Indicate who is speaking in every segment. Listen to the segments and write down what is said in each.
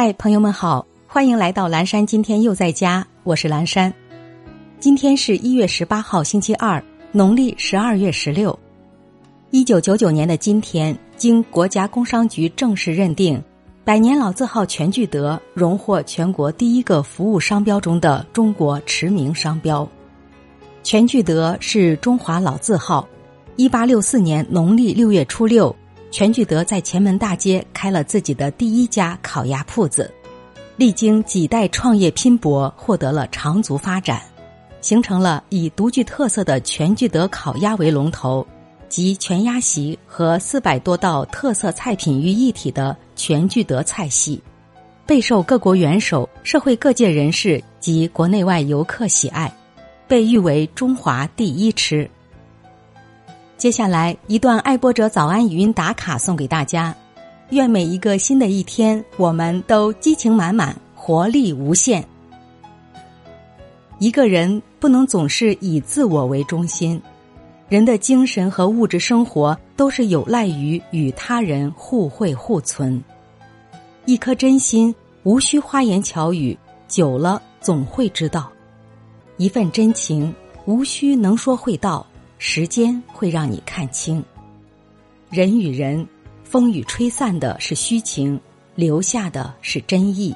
Speaker 1: 嗨，朋友们好，欢迎来到蓝山。今天又在家，我是蓝山。今天是一月十八号，星期二，农历十二月十六。一九九九年的今天，经国家工商局正式认定，百年老字号全聚德荣获全国第一个服务商标中的中国驰名商标。全聚德是中华老字号。一八六四年农历六月初六。全聚德在前门大街开了自己的第一家烤鸭铺子，历经几代创业拼搏，获得了长足发展，形成了以独具特色的全聚德烤鸭为龙头，集全鸭席和四百多道特色菜品于一体的全聚德菜系，备受各国元首、社会各界人士及国内外游客喜爱，被誉为中华第一吃。接下来一段爱播者早安语音打卡送给大家，愿每一个新的一天，我们都激情满满，活力无限。一个人不能总是以自我为中心，人的精神和物质生活都是有赖于与他人互惠互存。一颗真心无需花言巧语，久了总会知道；一份真情无需能说会道。时间会让你看清，人与人，风雨吹散的是虚情，留下的是真意。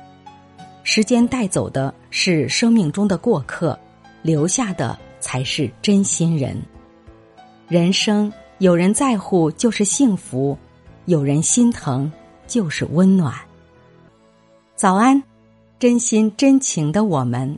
Speaker 1: 时间带走的是生命中的过客，留下的才是真心人。人生有人在乎就是幸福，有人心疼就是温暖。早安，真心真情的我们。